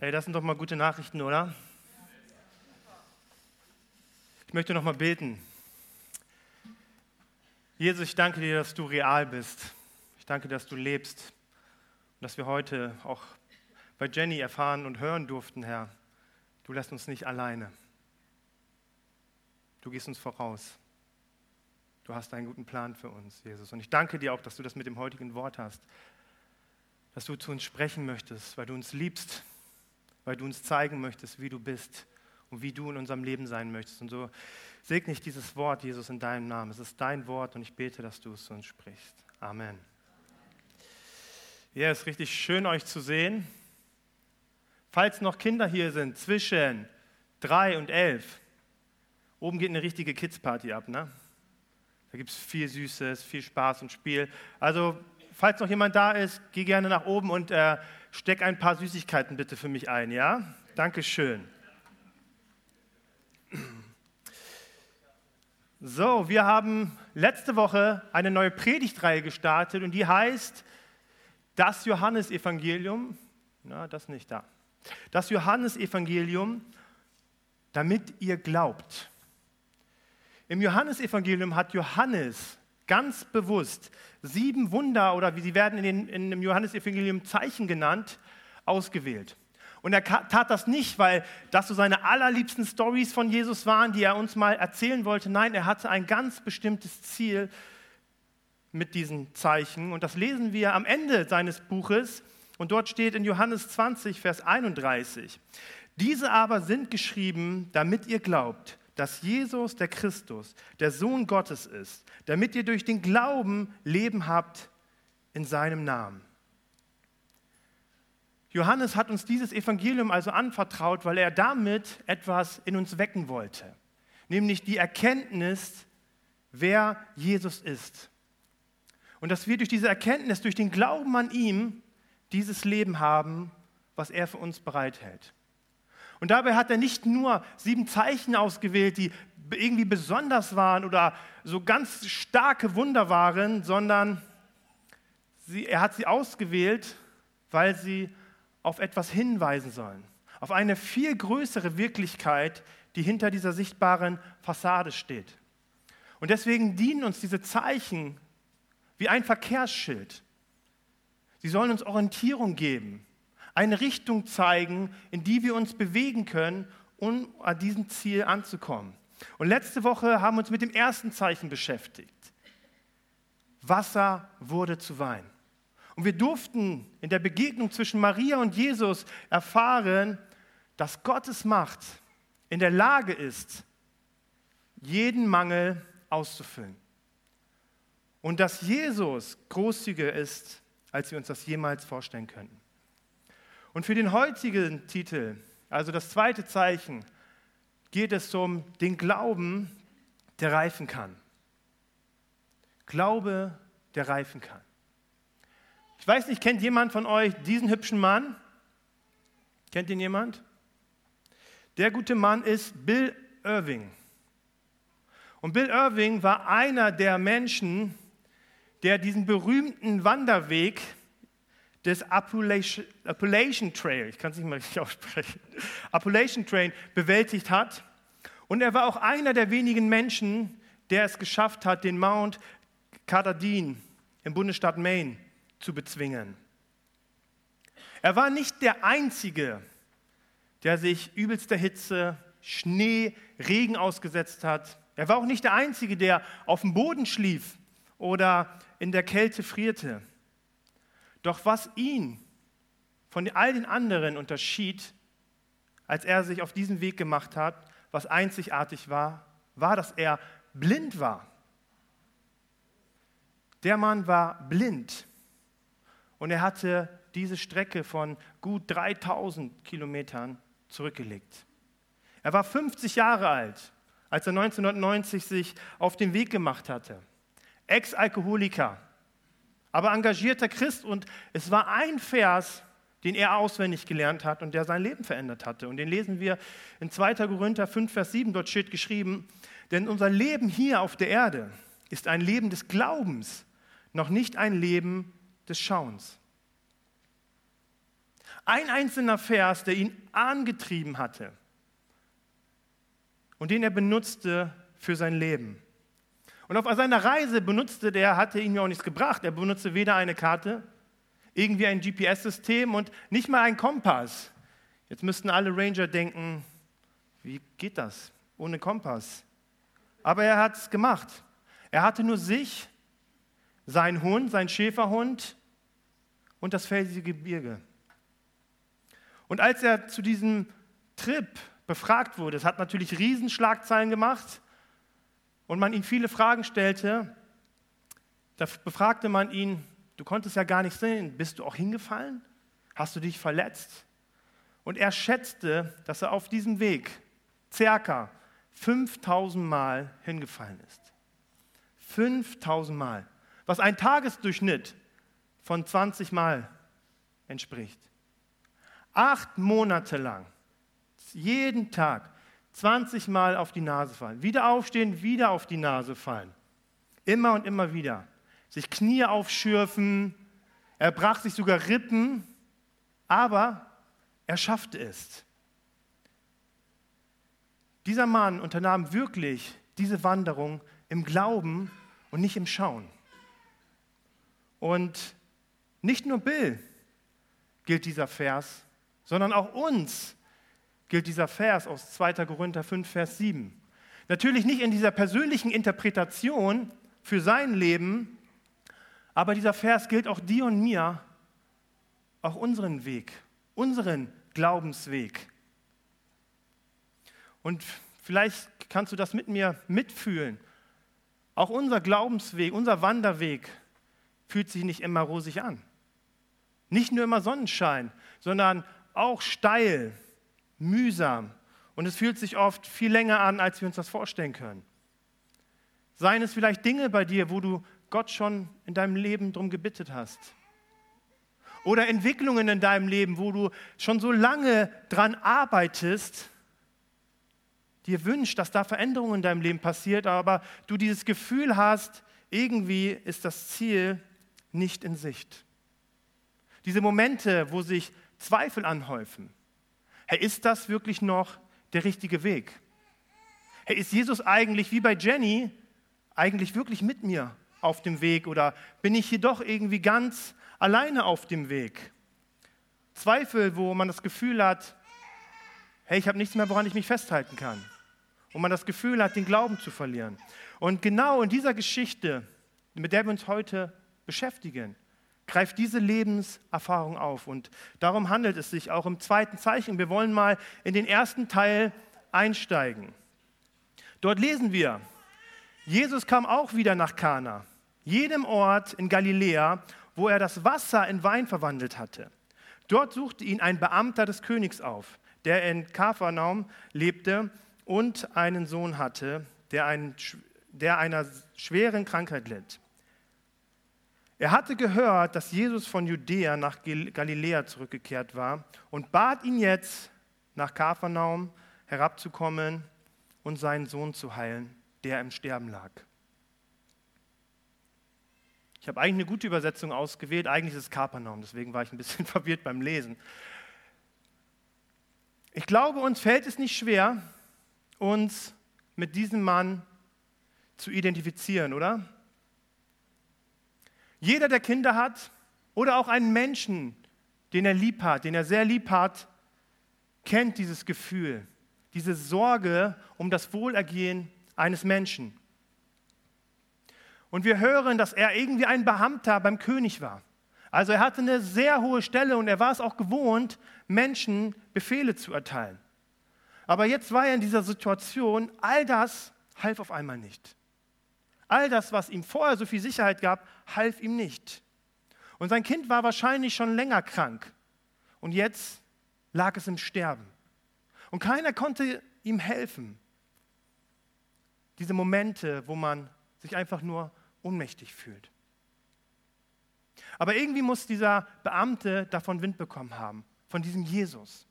Ey, das sind doch mal gute Nachrichten, oder? Ich möchte noch mal beten. Jesus, ich danke dir, dass du real bist. Ich danke, dass du lebst und dass wir heute auch bei Jenny erfahren und hören durften, Herr. Du lässt uns nicht alleine. Du gehst uns voraus. Du hast einen guten Plan für uns, Jesus. Und ich danke dir auch, dass du das mit dem heutigen Wort hast, dass du zu uns sprechen möchtest, weil du uns liebst weil du uns zeigen möchtest, wie du bist und wie du in unserem Leben sein möchtest. Und so segne ich dieses Wort, Jesus, in deinem Namen. Es ist dein Wort und ich bete, dass du es zu uns sprichst. Amen. Ja, es ist richtig schön, euch zu sehen. Falls noch Kinder hier sind, zwischen drei und elf, oben geht eine richtige Kids-Party ab, ne? Da gibt es viel Süßes, viel Spaß und Spiel. Also, falls noch jemand da ist, geh gerne nach oben und äh, steck ein paar Süßigkeiten bitte für mich ein, ja? Dankeschön. So, wir haben letzte Woche eine neue Predigtreihe gestartet und die heißt das Johannesevangelium. Na, das nicht da. Das Johannesevangelium, damit ihr glaubt. Im Johannesevangelium hat Johannes ganz bewusst sieben Wunder oder wie sie werden in, den, in dem Johannesevangelium Zeichen genannt, ausgewählt. Und er tat das nicht, weil das so seine allerliebsten Stories von Jesus waren, die er uns mal erzählen wollte. Nein, er hatte ein ganz bestimmtes Ziel mit diesen Zeichen. Und das lesen wir am Ende seines Buches. Und dort steht in Johannes 20, Vers 31. Diese aber sind geschrieben, damit ihr glaubt, dass Jesus der Christus, der Sohn Gottes ist, damit ihr durch den Glauben Leben habt in seinem Namen. Johannes hat uns dieses Evangelium also anvertraut, weil er damit etwas in uns wecken wollte, nämlich die Erkenntnis, wer Jesus ist. Und dass wir durch diese Erkenntnis, durch den Glauben an ihm, dieses Leben haben, was er für uns bereithält. Und dabei hat er nicht nur sieben Zeichen ausgewählt, die irgendwie besonders waren oder so ganz starke Wunder waren, sondern sie, er hat sie ausgewählt, weil sie auf etwas hinweisen sollen. Auf eine viel größere Wirklichkeit, die hinter dieser sichtbaren Fassade steht. Und deswegen dienen uns diese Zeichen wie ein Verkehrsschild. Sie sollen uns Orientierung geben eine Richtung zeigen, in die wir uns bewegen können, um an diesem Ziel anzukommen. Und letzte Woche haben wir uns mit dem ersten Zeichen beschäftigt. Wasser wurde zu Wein. Und wir durften in der Begegnung zwischen Maria und Jesus erfahren, dass Gottes Macht in der Lage ist, jeden Mangel auszufüllen. Und dass Jesus großzügiger ist, als wir uns das jemals vorstellen könnten. Und für den heutigen Titel, also das zweite Zeichen, geht es um den Glauben, der reifen kann. Glaube, der reifen kann. Ich weiß nicht, kennt jemand von euch diesen hübschen Mann? Kennt ihn jemand? Der gute Mann ist Bill Irving. Und Bill Irving war einer der Menschen, der diesen berühmten Wanderweg des Appalachian, Appalachian Trail, ich kann es nicht mal richtig aussprechen, Appalachian Trail bewältigt hat. Und er war auch einer der wenigen Menschen, der es geschafft hat, den Mount Katahdin im Bundesstaat Maine zu bezwingen. Er war nicht der Einzige, der sich übelster Hitze, Schnee, Regen ausgesetzt hat. Er war auch nicht der Einzige, der auf dem Boden schlief oder in der Kälte frierte. Doch was ihn von all den anderen unterschied, als er sich auf diesen Weg gemacht hat, was einzigartig war, war, dass er blind war. Der Mann war blind und er hatte diese Strecke von gut 3000 Kilometern zurückgelegt. Er war 50 Jahre alt, als er 1990 sich auf den Weg gemacht hatte. Ex-Alkoholiker, aber engagierter Christ und es war ein Vers, den er auswendig gelernt hat und der sein Leben verändert hatte. Und den lesen wir in 2. Korinther 5, Vers 7, dort steht geschrieben, denn unser Leben hier auf der Erde ist ein Leben des Glaubens, noch nicht ein Leben des Schauens. Ein einzelner Vers, der ihn angetrieben hatte und den er benutzte für sein Leben. Und auf seiner Reise benutzte der, hatte ihn ja auch nichts gebracht. Er benutzte weder eine Karte, irgendwie ein GPS-System und nicht mal einen Kompass. Jetzt müssten alle Ranger denken, wie geht das ohne Kompass? Aber er hat es gemacht. Er hatte nur sich, seinen Hund, seinen Schäferhund und das felsige Gebirge. Und als er zu diesem Trip befragt wurde, es hat natürlich Riesenschlagzeilen gemacht, und man ihm viele Fragen stellte, da befragte man ihn, du konntest ja gar nicht sehen, bist du auch hingefallen? Hast du dich verletzt? Und er schätzte, dass er auf diesem Weg circa 5000 Mal hingefallen ist. 5000 Mal, was ein Tagesdurchschnitt von 20 Mal entspricht. Acht Monate lang, jeden Tag 20 Mal auf die Nase fallen. Wieder aufstehen, wieder auf die Nase fallen. Immer und immer wieder. Sich Knie aufschürfen. Er brach sich sogar Rippen. Aber er schaffte es. Dieser Mann unternahm wirklich diese Wanderung im Glauben und nicht im Schauen. Und nicht nur Bill gilt dieser Vers, sondern auch uns gilt dieser Vers aus 2. Korinther 5, Vers 7. Natürlich nicht in dieser persönlichen Interpretation für sein Leben, aber dieser Vers gilt auch dir und mir, auch unseren Weg, unseren Glaubensweg. Und vielleicht kannst du das mit mir mitfühlen. Auch unser Glaubensweg, unser Wanderweg fühlt sich nicht immer rosig an. Nicht nur immer Sonnenschein, sondern auch steil, mühsam und es fühlt sich oft viel länger an, als wir uns das vorstellen können. Seien es vielleicht Dinge bei dir, wo du Gott schon in deinem Leben darum gebittet hast. Oder Entwicklungen in deinem Leben, wo du schon so lange dran arbeitest, dir wünscht, dass da Veränderungen in deinem Leben passiert, aber du dieses Gefühl hast, irgendwie ist das Ziel nicht in Sicht. Diese Momente, wo sich Zweifel anhäufen, Hey, ist das wirklich noch der richtige Weg? Hey, ist Jesus eigentlich wie bei Jenny eigentlich wirklich mit mir auf dem Weg oder bin ich hier doch irgendwie ganz alleine auf dem Weg? Zweifel, wo man das Gefühl hat, hey, ich habe nichts mehr, woran ich mich festhalten kann. Und man das Gefühl hat, den Glauben zu verlieren. Und genau in dieser Geschichte, mit der wir uns heute beschäftigen, greift diese Lebenserfahrung auf. Und darum handelt es sich auch im zweiten Zeichen. Wir wollen mal in den ersten Teil einsteigen. Dort lesen wir, Jesus kam auch wieder nach Kana, jedem Ort in Galiläa, wo er das Wasser in Wein verwandelt hatte. Dort suchte ihn ein Beamter des Königs auf, der in Kapharnaum lebte und einen Sohn hatte, der, einen, der einer schweren Krankheit litt. Er hatte gehört, dass Jesus von Judäa nach Galiläa zurückgekehrt war und bat ihn jetzt, nach Kapharnaum herabzukommen und seinen Sohn zu heilen, der im Sterben lag. Ich habe eigentlich eine gute Übersetzung ausgewählt, eigentlich ist es Kapernaum, deswegen war ich ein bisschen verwirrt beim Lesen. Ich glaube, uns fällt es nicht schwer, uns mit diesem Mann zu identifizieren, oder? Jeder, der Kinder hat oder auch einen Menschen, den er lieb hat, den er sehr lieb hat, kennt dieses Gefühl, diese Sorge um das Wohlergehen eines Menschen. Und wir hören, dass er irgendwie ein Beamter beim König war. Also er hatte eine sehr hohe Stelle und er war es auch gewohnt, Menschen Befehle zu erteilen. Aber jetzt war er in dieser Situation, all das half auf einmal nicht. All das, was ihm vorher so viel Sicherheit gab, half ihm nicht. Und sein Kind war wahrscheinlich schon länger krank. Und jetzt lag es im Sterben. Und keiner konnte ihm helfen. Diese Momente, wo man sich einfach nur ohnmächtig fühlt. Aber irgendwie muss dieser Beamte davon Wind bekommen haben, von diesem Jesus.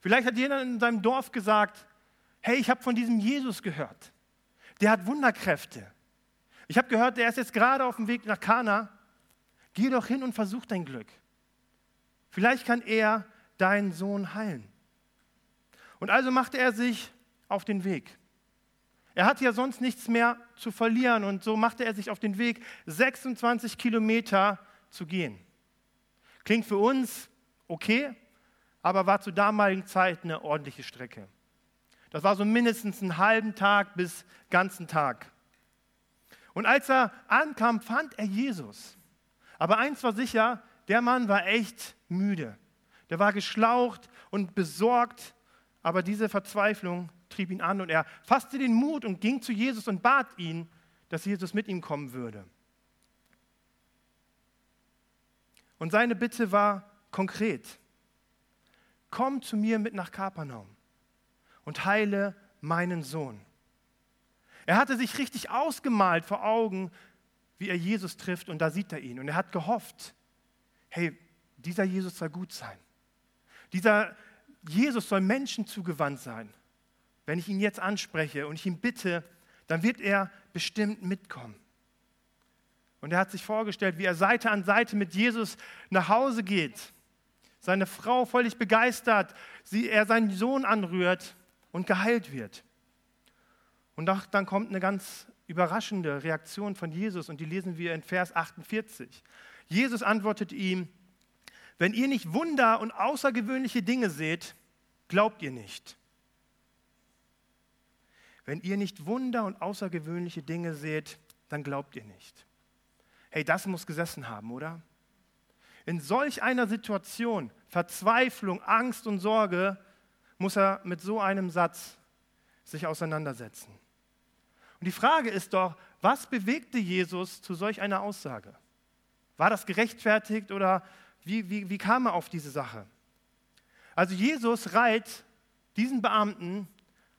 Vielleicht hat jeder in seinem Dorf gesagt, hey, ich habe von diesem Jesus gehört. Der hat Wunderkräfte. Ich habe gehört, der ist jetzt gerade auf dem Weg nach Kana. Geh doch hin und versuch dein Glück. Vielleicht kann er deinen Sohn heilen. Und also machte er sich auf den Weg. Er hatte ja sonst nichts mehr zu verlieren und so machte er sich auf den Weg, 26 Kilometer zu gehen. Klingt für uns okay, aber war zur damaligen Zeit eine ordentliche Strecke. Das war so mindestens einen halben Tag bis ganzen Tag. Und als er ankam, fand er Jesus. Aber eins war sicher, der Mann war echt müde. Der war geschlaucht und besorgt, aber diese Verzweiflung trieb ihn an und er fasste den Mut und ging zu Jesus und bat ihn, dass Jesus mit ihm kommen würde. Und seine Bitte war konkret. Komm zu mir mit nach Kapernaum und heile meinen Sohn. Er hatte sich richtig ausgemalt vor Augen, wie er Jesus trifft und da sieht er ihn. Und er hat gehofft, hey, dieser Jesus soll gut sein. Dieser Jesus soll Menschen zugewandt sein. Wenn ich ihn jetzt anspreche und ich ihn bitte, dann wird er bestimmt mitkommen. Und er hat sich vorgestellt, wie er Seite an Seite mit Jesus nach Hause geht. Seine Frau völlig begeistert, sie, er seinen Sohn anrührt und geheilt wird. Und dann kommt eine ganz überraschende Reaktion von Jesus und die lesen wir in Vers 48. Jesus antwortet ihm, wenn ihr nicht Wunder und außergewöhnliche Dinge seht, glaubt ihr nicht. Wenn ihr nicht Wunder und außergewöhnliche Dinge seht, dann glaubt ihr nicht. Hey, das muss gesessen haben, oder? In solch einer Situation, Verzweiflung, Angst und Sorge, muss er mit so einem Satz sich auseinandersetzen. Und die Frage ist doch, was bewegte Jesus zu solch einer Aussage? War das gerechtfertigt oder wie, wie, wie kam er auf diese Sache? Also Jesus reiht diesen Beamten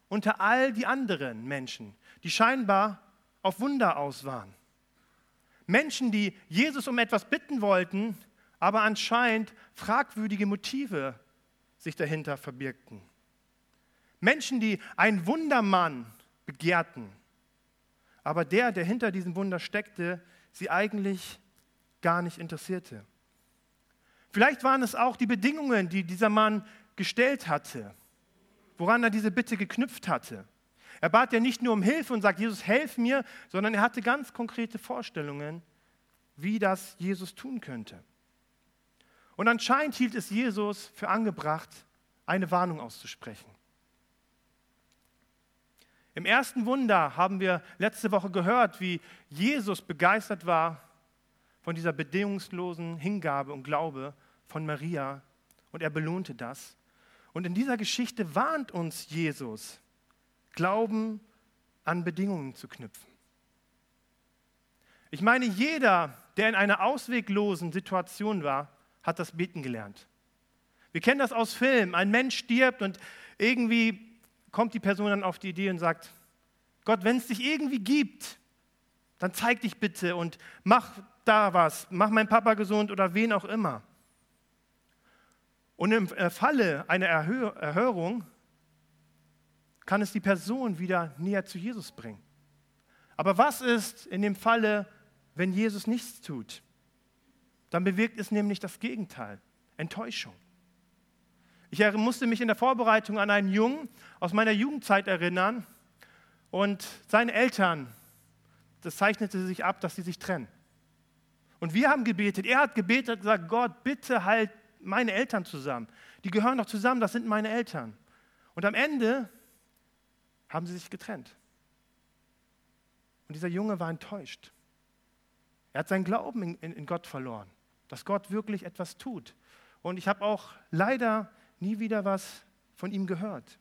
unter all die anderen Menschen, die scheinbar auf Wunder aus waren. Menschen, die Jesus um etwas bitten wollten, aber anscheinend fragwürdige Motive sich dahinter verbirgten. Menschen, die einen Wundermann begehrten, aber der, der hinter diesem Wunder steckte, sie eigentlich gar nicht interessierte. Vielleicht waren es auch die Bedingungen, die dieser Mann gestellt hatte, woran er diese Bitte geknüpft hatte. Er bat ja nicht nur um Hilfe und sagt, Jesus, helf mir, sondern er hatte ganz konkrete Vorstellungen, wie das Jesus tun könnte. Und anscheinend hielt es Jesus für angebracht, eine Warnung auszusprechen. Im ersten Wunder haben wir letzte Woche gehört, wie Jesus begeistert war von dieser bedingungslosen Hingabe und Glaube von Maria und er belohnte das. Und in dieser Geschichte warnt uns Jesus, Glauben an Bedingungen zu knüpfen. Ich meine, jeder, der in einer ausweglosen Situation war, hat das Beten gelernt. Wir kennen das aus Filmen. Ein Mensch stirbt und irgendwie kommt die Person dann auf die Idee und sagt, Gott, wenn es dich irgendwie gibt, dann zeig dich bitte und mach da was, mach meinen Papa gesund oder wen auch immer. Und im äh, Falle einer Erhör Erhörung kann es die Person wieder näher zu Jesus bringen. Aber was ist in dem Falle, wenn Jesus nichts tut? Dann bewirkt es nämlich das Gegenteil, Enttäuschung. Ich musste mich in der Vorbereitung an einen Jungen aus meiner Jugendzeit erinnern und seine Eltern, das zeichnete sich ab, dass sie sich trennen. Und wir haben gebetet, er hat gebetet und gesagt, Gott, bitte halt meine Eltern zusammen. Die gehören doch zusammen, das sind meine Eltern. Und am Ende haben sie sich getrennt. Und dieser Junge war enttäuscht. Er hat seinen Glauben in, in, in Gott verloren, dass Gott wirklich etwas tut. Und ich habe auch leider nie wieder was von ihm gehört.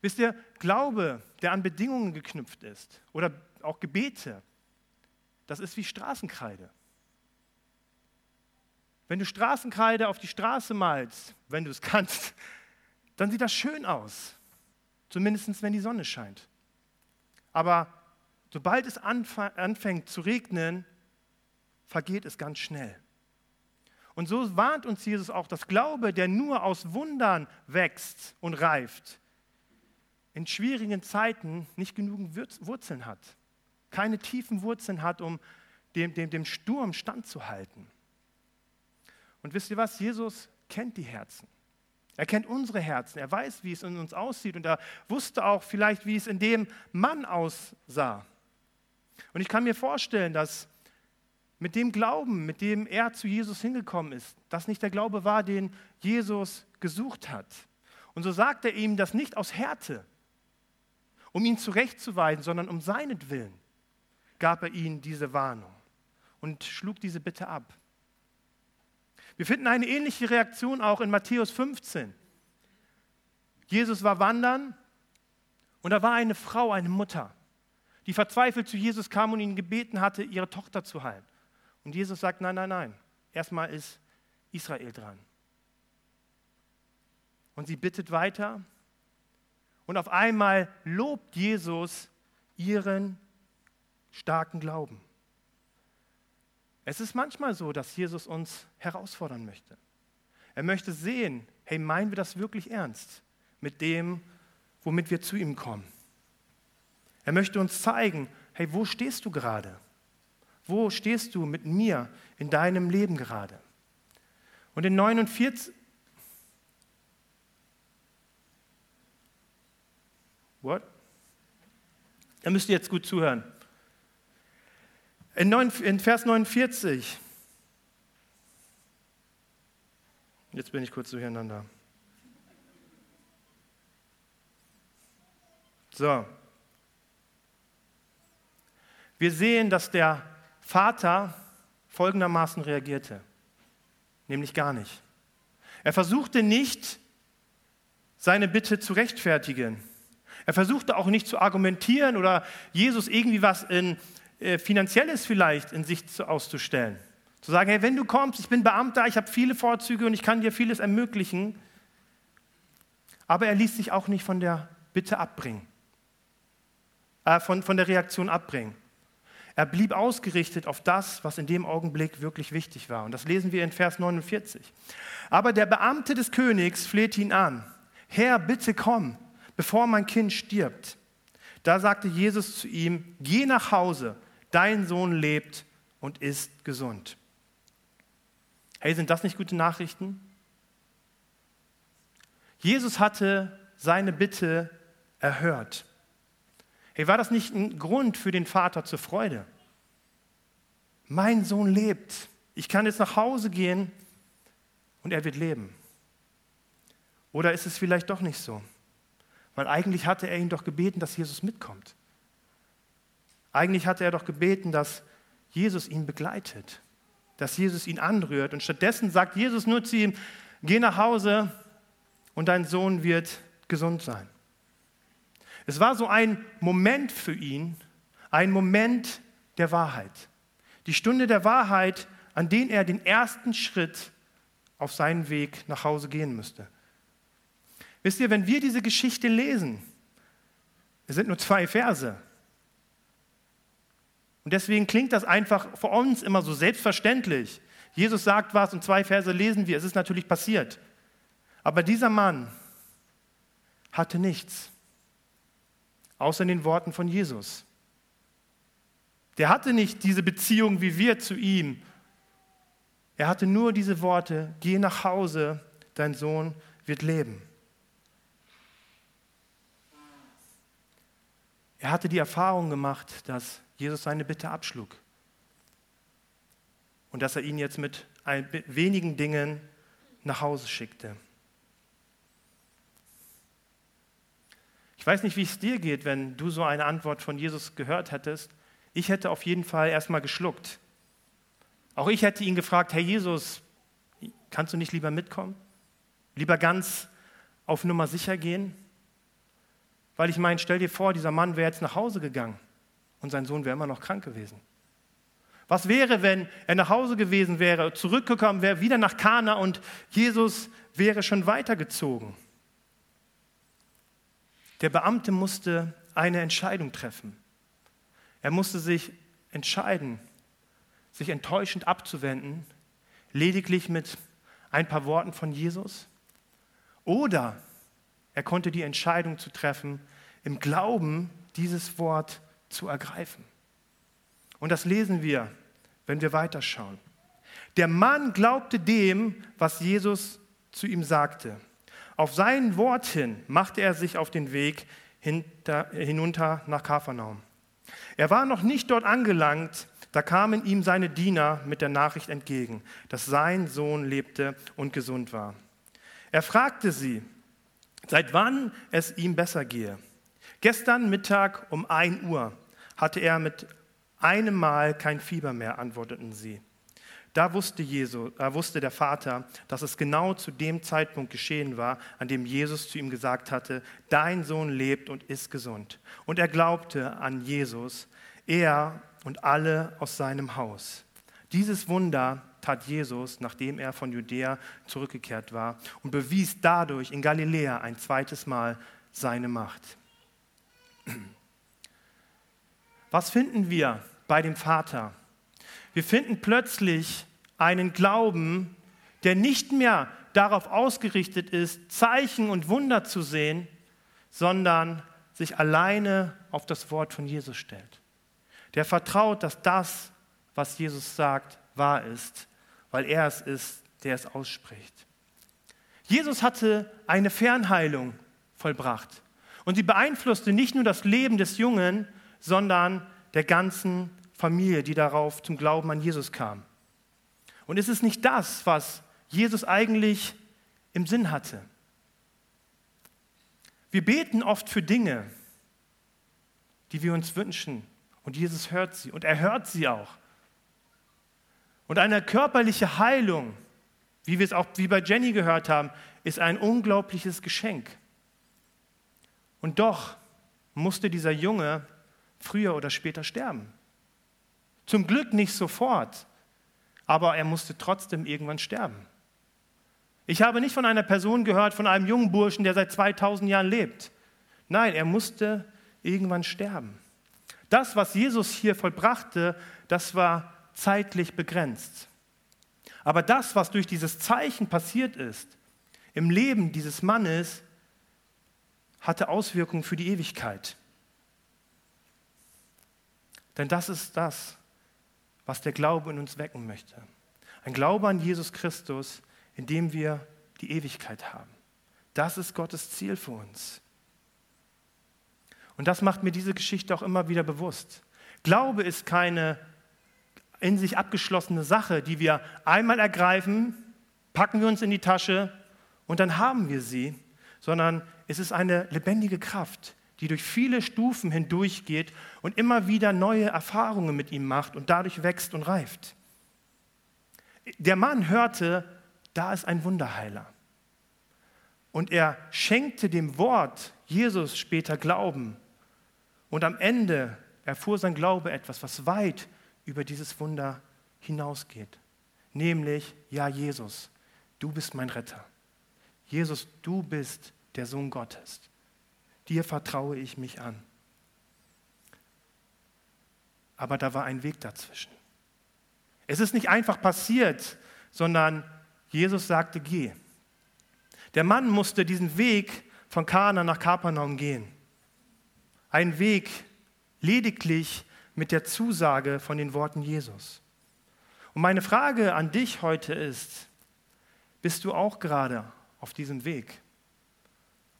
Wisst ihr, Glaube, der an Bedingungen geknüpft ist oder auch Gebete, das ist wie Straßenkreide. Wenn du Straßenkreide auf die Straße malst, wenn du es kannst, dann sieht das schön aus. Zumindest wenn die Sonne scheint. Aber sobald es anfängt zu regnen, vergeht es ganz schnell. Und so warnt uns Jesus auch, dass Glaube, der nur aus Wundern wächst und reift, in schwierigen Zeiten nicht genügend Wurzeln hat, keine tiefen Wurzeln hat, um dem, dem, dem Sturm standzuhalten. Und wisst ihr was? Jesus kennt die Herzen. Er kennt unsere Herzen. Er weiß, wie es in uns aussieht. Und er wusste auch vielleicht, wie es in dem Mann aussah. Und ich kann mir vorstellen, dass mit dem Glauben, mit dem er zu Jesus hingekommen ist, das nicht der Glaube war, den Jesus gesucht hat. Und so sagt er ihm das nicht aus Härte, um ihn zurechtzuweisen, sondern um seinetwillen gab er ihnen diese Warnung und schlug diese Bitte ab. Wir finden eine ähnliche Reaktion auch in Matthäus 15. Jesus war wandern und da war eine Frau, eine Mutter, die verzweifelt zu Jesus kam und ihn gebeten hatte, ihre Tochter zu heilen. Und Jesus sagt, nein, nein, nein, erstmal ist Israel dran. Und sie bittet weiter und auf einmal lobt Jesus ihren starken Glauben. Es ist manchmal so, dass Jesus uns herausfordern möchte. Er möchte sehen, hey, meinen wir das wirklich ernst mit dem, womit wir zu ihm kommen? Er möchte uns zeigen, hey, wo stehst du gerade? Wo stehst du mit mir in deinem Leben gerade? Und in 49, What? Da müsst ihr jetzt gut zuhören. In, 9, in Vers 49, jetzt bin ich kurz durcheinander. So. Wir sehen, dass der Vater folgendermaßen reagierte, nämlich gar nicht. Er versuchte nicht, seine Bitte zu rechtfertigen. Er versuchte auch nicht zu argumentieren oder Jesus irgendwie was in äh, finanzielles vielleicht in sich auszustellen. Zu sagen, hey, wenn du kommst, ich bin Beamter, ich habe viele Vorzüge und ich kann dir vieles ermöglichen. Aber er ließ sich auch nicht von der Bitte abbringen, äh, von, von der Reaktion abbringen. Er blieb ausgerichtet auf das, was in dem Augenblick wirklich wichtig war. Und das lesen wir in Vers 49. Aber der Beamte des Königs flehte ihn an. Herr, bitte komm, bevor mein Kind stirbt. Da sagte Jesus zu ihm, geh nach Hause, dein Sohn lebt und ist gesund. Hey, sind das nicht gute Nachrichten? Jesus hatte seine Bitte erhört. Hey, war das nicht ein Grund für den Vater zur Freude? Mein Sohn lebt. Ich kann jetzt nach Hause gehen und er wird leben. Oder ist es vielleicht doch nicht so? Weil eigentlich hatte er ihn doch gebeten, dass Jesus mitkommt. Eigentlich hatte er doch gebeten, dass Jesus ihn begleitet, dass Jesus ihn anrührt. Und stattdessen sagt Jesus nur zu ihm, geh nach Hause und dein Sohn wird gesund sein. Es war so ein Moment für ihn, ein Moment der Wahrheit. Die Stunde der Wahrheit, an den er den ersten Schritt auf seinen Weg nach Hause gehen müsste. Wisst ihr, wenn wir diese Geschichte lesen, es sind nur zwei Verse, und deswegen klingt das einfach für uns immer so selbstverständlich. Jesus sagt was und zwei Verse lesen wir. Es ist natürlich passiert. Aber dieser Mann hatte nichts, außer den Worten von Jesus. Der hatte nicht diese Beziehung wie wir zu ihm. Er hatte nur diese Worte, geh nach Hause, dein Sohn wird leben. Er hatte die Erfahrung gemacht, dass Jesus seine Bitte abschlug. Und dass er ihn jetzt mit wenigen Dingen nach Hause schickte. Ich weiß nicht, wie es dir geht, wenn du so eine Antwort von Jesus gehört hättest. Ich hätte auf jeden Fall erstmal geschluckt. Auch ich hätte ihn gefragt, Herr Jesus, kannst du nicht lieber mitkommen? Lieber ganz auf Nummer sicher gehen? Weil ich meine, stell dir vor, dieser Mann wäre jetzt nach Hause gegangen und sein Sohn wäre immer noch krank gewesen. Was wäre, wenn er nach Hause gewesen wäre, zurückgekommen wäre, wieder nach Kana und Jesus wäre schon weitergezogen? Der Beamte musste eine Entscheidung treffen. Er musste sich entscheiden, sich enttäuschend abzuwenden, lediglich mit ein paar Worten von Jesus. Oder er konnte die Entscheidung zu treffen, im Glauben dieses Wort zu ergreifen. Und das lesen wir, wenn wir weiterschauen. Der Mann glaubte dem, was Jesus zu ihm sagte. Auf sein Wort hin machte er sich auf den Weg hinter, hinunter nach Kapharnaum. Er war noch nicht dort angelangt, da kamen ihm seine Diener mit der Nachricht entgegen, dass sein Sohn lebte und gesund war. Er fragte sie, seit wann es ihm besser gehe. Gestern Mittag um 1 Uhr hatte er mit einem Mal kein Fieber mehr, antworteten sie. Da wusste, Jesus, äh, wusste der Vater, dass es genau zu dem Zeitpunkt geschehen war, an dem Jesus zu ihm gesagt hatte, dein Sohn lebt und ist gesund. Und er glaubte an Jesus, er und alle aus seinem Haus. Dieses Wunder tat Jesus, nachdem er von Judäa zurückgekehrt war und bewies dadurch in Galiläa ein zweites Mal seine Macht. Was finden wir bei dem Vater? Wir finden plötzlich einen Glauben, der nicht mehr darauf ausgerichtet ist, Zeichen und Wunder zu sehen, sondern sich alleine auf das Wort von Jesus stellt. Der vertraut, dass das, was Jesus sagt, wahr ist, weil er es ist, der es ausspricht. Jesus hatte eine Fernheilung vollbracht und sie beeinflusste nicht nur das Leben des Jungen, sondern der ganzen Familie, die darauf zum Glauben an Jesus kam. Und ist es nicht das, was Jesus eigentlich im Sinn hatte? Wir beten oft für Dinge, die wir uns wünschen. Und Jesus hört sie. Und er hört sie auch. Und eine körperliche Heilung, wie wir es auch wie bei Jenny gehört haben, ist ein unglaubliches Geschenk. Und doch musste dieser Junge früher oder später sterben. Zum Glück nicht sofort, aber er musste trotzdem irgendwann sterben. Ich habe nicht von einer Person gehört, von einem jungen Burschen, der seit 2000 Jahren lebt. Nein, er musste irgendwann sterben. Das, was Jesus hier vollbrachte, das war zeitlich begrenzt. Aber das, was durch dieses Zeichen passiert ist, im Leben dieses Mannes, hatte Auswirkungen für die Ewigkeit. Denn das ist das, was der Glaube in uns wecken möchte. Ein Glaube an Jesus Christus, in dem wir die Ewigkeit haben. Das ist Gottes Ziel für uns. Und das macht mir diese Geschichte auch immer wieder bewusst. Glaube ist keine in sich abgeschlossene Sache, die wir einmal ergreifen, packen wir uns in die Tasche und dann haben wir sie, sondern es ist eine lebendige Kraft, die durch viele Stufen hindurchgeht und immer wieder neue Erfahrungen mit ihm macht und dadurch wächst und reift. Der Mann hörte, da ist ein Wunderheiler. Und er schenkte dem Wort Jesus später Glauben. Und am Ende erfuhr sein Glaube etwas, was weit über dieses Wunder hinausgeht. Nämlich, ja Jesus, du bist mein Retter. Jesus, du bist der Sohn Gottes dir vertraue ich mich an. Aber da war ein Weg dazwischen. Es ist nicht einfach passiert, sondern Jesus sagte, geh. Der Mann musste diesen Weg von Kana nach Kapernaum gehen. Ein Weg lediglich mit der Zusage von den Worten Jesus. Und meine Frage an dich heute ist, bist du auch gerade auf diesem Weg?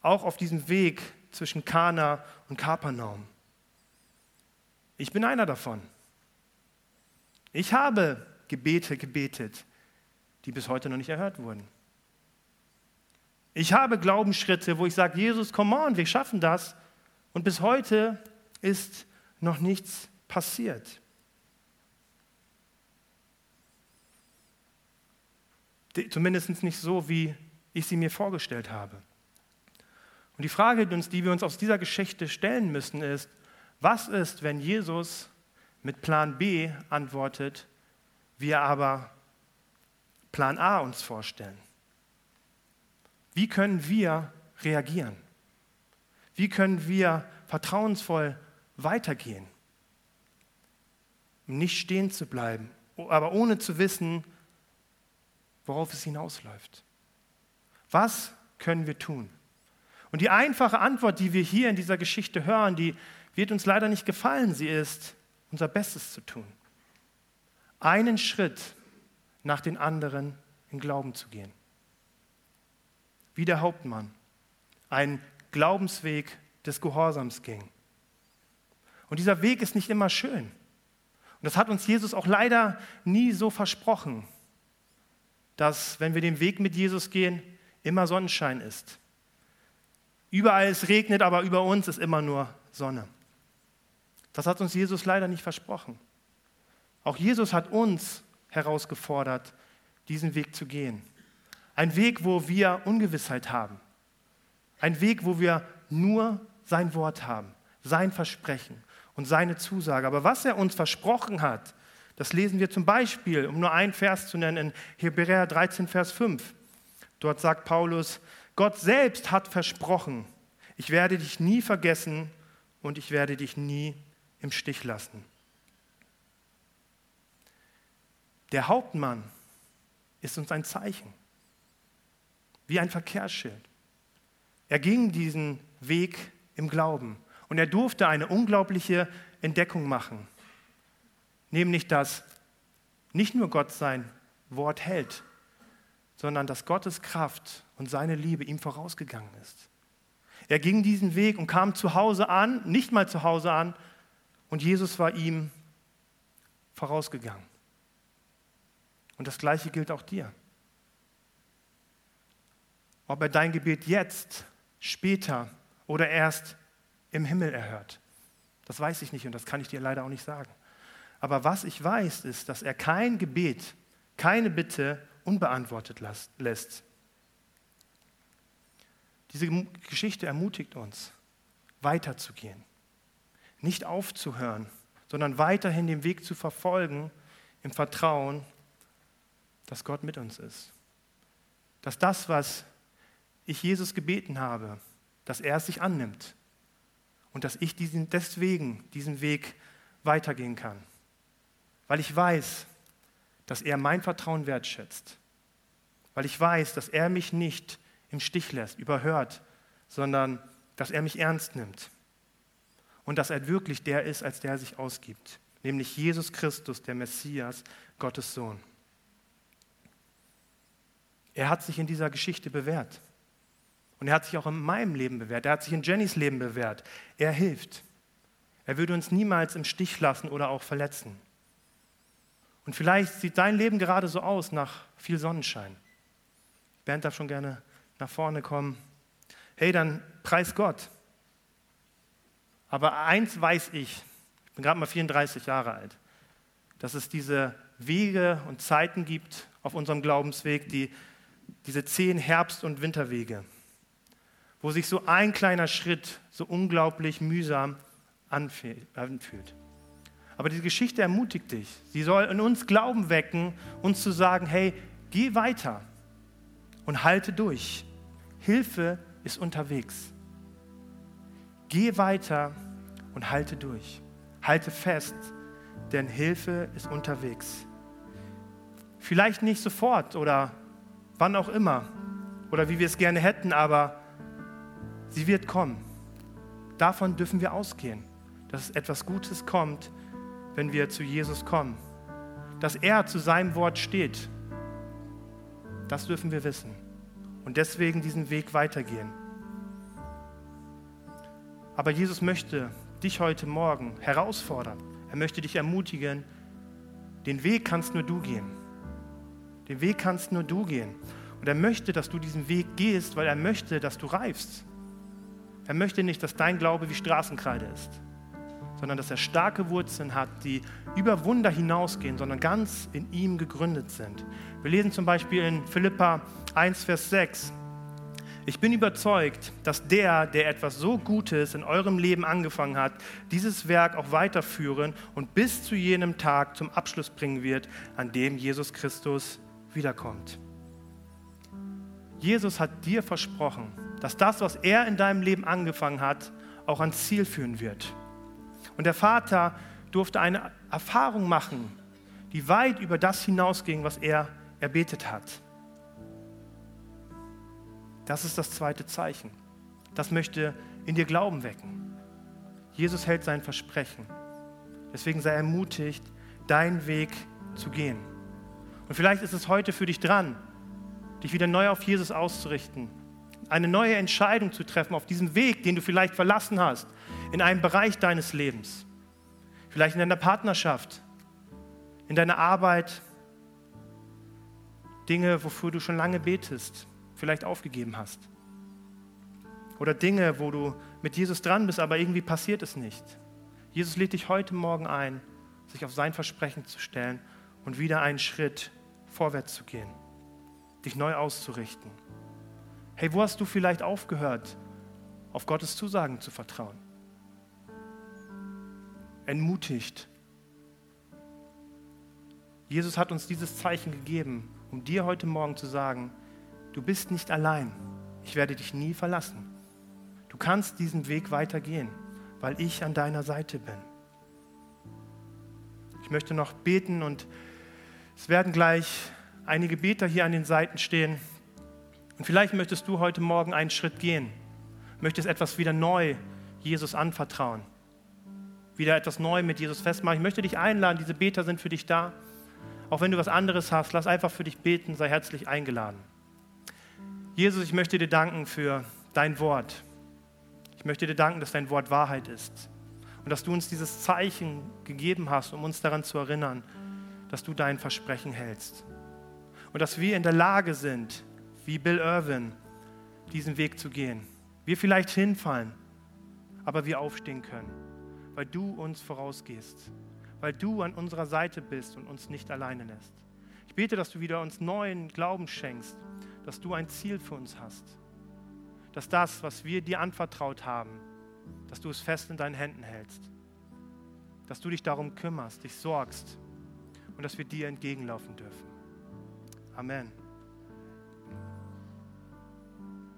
Auch auf diesem Weg zwischen Kana und Kapernaum. Ich bin einer davon. Ich habe Gebete gebetet, die bis heute noch nicht erhört wurden. Ich habe Glaubensschritte, wo ich sage, Jesus, come on, wir schaffen das. Und bis heute ist noch nichts passiert. Zumindest nicht so, wie ich sie mir vorgestellt habe. Und die Frage, die wir uns aus dieser Geschichte stellen müssen, ist, was ist, wenn Jesus mit Plan B antwortet, wir aber Plan A uns vorstellen? Wie können wir reagieren? Wie können wir vertrauensvoll weitergehen? Um nicht stehen zu bleiben, aber ohne zu wissen, worauf es hinausläuft. Was können wir tun? Und die einfache Antwort, die wir hier in dieser Geschichte hören, die wird uns leider nicht gefallen. Sie ist, unser Bestes zu tun. Einen Schritt nach den anderen in Glauben zu gehen. wie der Hauptmann einen Glaubensweg des Gehorsams ging. Und dieser Weg ist nicht immer schön. Und das hat uns Jesus auch leider nie so versprochen, dass wenn wir den Weg mit Jesus gehen, immer Sonnenschein ist. Überall es regnet, aber über uns ist immer nur Sonne. Das hat uns Jesus leider nicht versprochen. Auch Jesus hat uns herausgefordert, diesen Weg zu gehen. Ein Weg, wo wir Ungewissheit haben. Ein Weg, wo wir nur sein Wort haben, sein Versprechen und seine Zusage. Aber was er uns versprochen hat, das lesen wir zum Beispiel, um nur einen Vers zu nennen, in Hebräer 13, Vers 5. Dort sagt Paulus, Gott selbst hat versprochen, ich werde dich nie vergessen und ich werde dich nie im Stich lassen. Der Hauptmann ist uns ein Zeichen, wie ein Verkehrsschild. Er ging diesen Weg im Glauben und er durfte eine unglaubliche Entdeckung machen, nämlich dass nicht nur Gott sein Wort hält, sondern dass Gottes Kraft und seine Liebe ihm vorausgegangen ist. Er ging diesen Weg und kam zu Hause an, nicht mal zu Hause an, und Jesus war ihm vorausgegangen. Und das Gleiche gilt auch dir. Ob er dein Gebet jetzt, später oder erst im Himmel erhört, das weiß ich nicht und das kann ich dir leider auch nicht sagen. Aber was ich weiß, ist, dass er kein Gebet, keine Bitte unbeantwortet lässt. Diese Geschichte ermutigt uns, weiterzugehen, nicht aufzuhören, sondern weiterhin den Weg zu verfolgen im Vertrauen, dass Gott mit uns ist. Dass das, was ich Jesus gebeten habe, dass er es sich annimmt und dass ich diesen, deswegen diesen Weg weitergehen kann. Weil ich weiß, dass er mein Vertrauen wertschätzt. Weil ich weiß, dass er mich nicht im Stich lässt, überhört, sondern dass er mich ernst nimmt. Und dass er wirklich der ist, als der er sich ausgibt. Nämlich Jesus Christus, der Messias, Gottes Sohn. Er hat sich in dieser Geschichte bewährt. Und er hat sich auch in meinem Leben bewährt. Er hat sich in Jennys Leben bewährt. Er hilft. Er würde uns niemals im Stich lassen oder auch verletzen. Und vielleicht sieht dein Leben gerade so aus nach viel Sonnenschein. Bernd darf schon gerne nach vorne kommen. Hey, dann preis Gott. Aber eins weiß ich, ich bin gerade mal 34 Jahre alt, dass es diese Wege und Zeiten gibt auf unserem Glaubensweg, die diese zehn Herbst- und Winterwege, wo sich so ein kleiner Schritt so unglaublich mühsam anfühlt. Aber diese Geschichte ermutigt dich. Sie soll in uns Glauben wecken, uns zu sagen, hey, geh weiter und halte durch. Hilfe ist unterwegs. Geh weiter und halte durch. Halte fest, denn Hilfe ist unterwegs. Vielleicht nicht sofort oder wann auch immer oder wie wir es gerne hätten, aber sie wird kommen. Davon dürfen wir ausgehen, dass etwas Gutes kommt, wenn wir zu Jesus kommen. Dass er zu seinem Wort steht, das dürfen wir wissen. Und deswegen diesen Weg weitergehen. Aber Jesus möchte dich heute Morgen herausfordern. Er möchte dich ermutigen, den Weg kannst nur du gehen. Den Weg kannst nur du gehen. Und er möchte, dass du diesen Weg gehst, weil er möchte, dass du reifst. Er möchte nicht, dass dein Glaube wie Straßenkreide ist, sondern dass er starke Wurzeln hat, die über Wunder hinausgehen, sondern ganz in ihm gegründet sind. Wir lesen zum Beispiel in Philippa 1, Vers 6. Ich bin überzeugt, dass der, der etwas so Gutes in eurem Leben angefangen hat, dieses Werk auch weiterführen und bis zu jenem Tag zum Abschluss bringen wird, an dem Jesus Christus wiederkommt. Jesus hat dir versprochen, dass das, was er in deinem Leben angefangen hat, auch ans Ziel führen wird. Und der Vater durfte eine Erfahrung machen, die weit über das hinausging, was er erbetet hat. Das ist das zweite Zeichen. Das möchte in dir Glauben wecken. Jesus hält sein Versprechen. Deswegen sei ermutigt, deinen Weg zu gehen. Und vielleicht ist es heute für dich dran, dich wieder neu auf Jesus auszurichten, eine neue Entscheidung zu treffen auf diesem Weg, den du vielleicht verlassen hast, in einem Bereich deines Lebens. Vielleicht in deiner Partnerschaft, in deiner Arbeit, Dinge, wofür du schon lange betest, vielleicht aufgegeben hast. Oder Dinge, wo du mit Jesus dran bist, aber irgendwie passiert es nicht. Jesus lädt dich heute Morgen ein, sich auf sein Versprechen zu stellen und wieder einen Schritt vorwärts zu gehen, dich neu auszurichten. Hey, wo hast du vielleicht aufgehört, auf Gottes Zusagen zu vertrauen? Entmutigt. Jesus hat uns dieses Zeichen gegeben, um dir heute Morgen zu sagen, du bist nicht allein. Ich werde dich nie verlassen. Du kannst diesen Weg weitergehen, weil ich an deiner Seite bin. Ich möchte noch beten und es werden gleich einige Beter hier an den Seiten stehen. Und vielleicht möchtest du heute Morgen einen Schritt gehen, möchtest etwas wieder neu Jesus anvertrauen, wieder etwas neu mit Jesus festmachen. Ich möchte dich einladen, diese Beter sind für dich da. Auch wenn du was anderes hast, lass einfach für dich beten, sei herzlich eingeladen. Jesus, ich möchte dir danken für dein Wort. Ich möchte dir danken, dass dein Wort Wahrheit ist und dass du uns dieses Zeichen gegeben hast, um uns daran zu erinnern, dass du dein Versprechen hältst. Und dass wir in der Lage sind, wie Bill Irwin, diesen Weg zu gehen. Wir vielleicht hinfallen, aber wir aufstehen können, weil du uns vorausgehst, weil du an unserer Seite bist und uns nicht alleine lässt. Ich bete, dass du wieder uns neuen Glauben schenkst, dass du ein Ziel für uns hast, dass das, was wir dir anvertraut haben, dass du es fest in deinen Händen hältst, dass du dich darum kümmerst, dich sorgst und dass wir dir entgegenlaufen dürfen. Amen.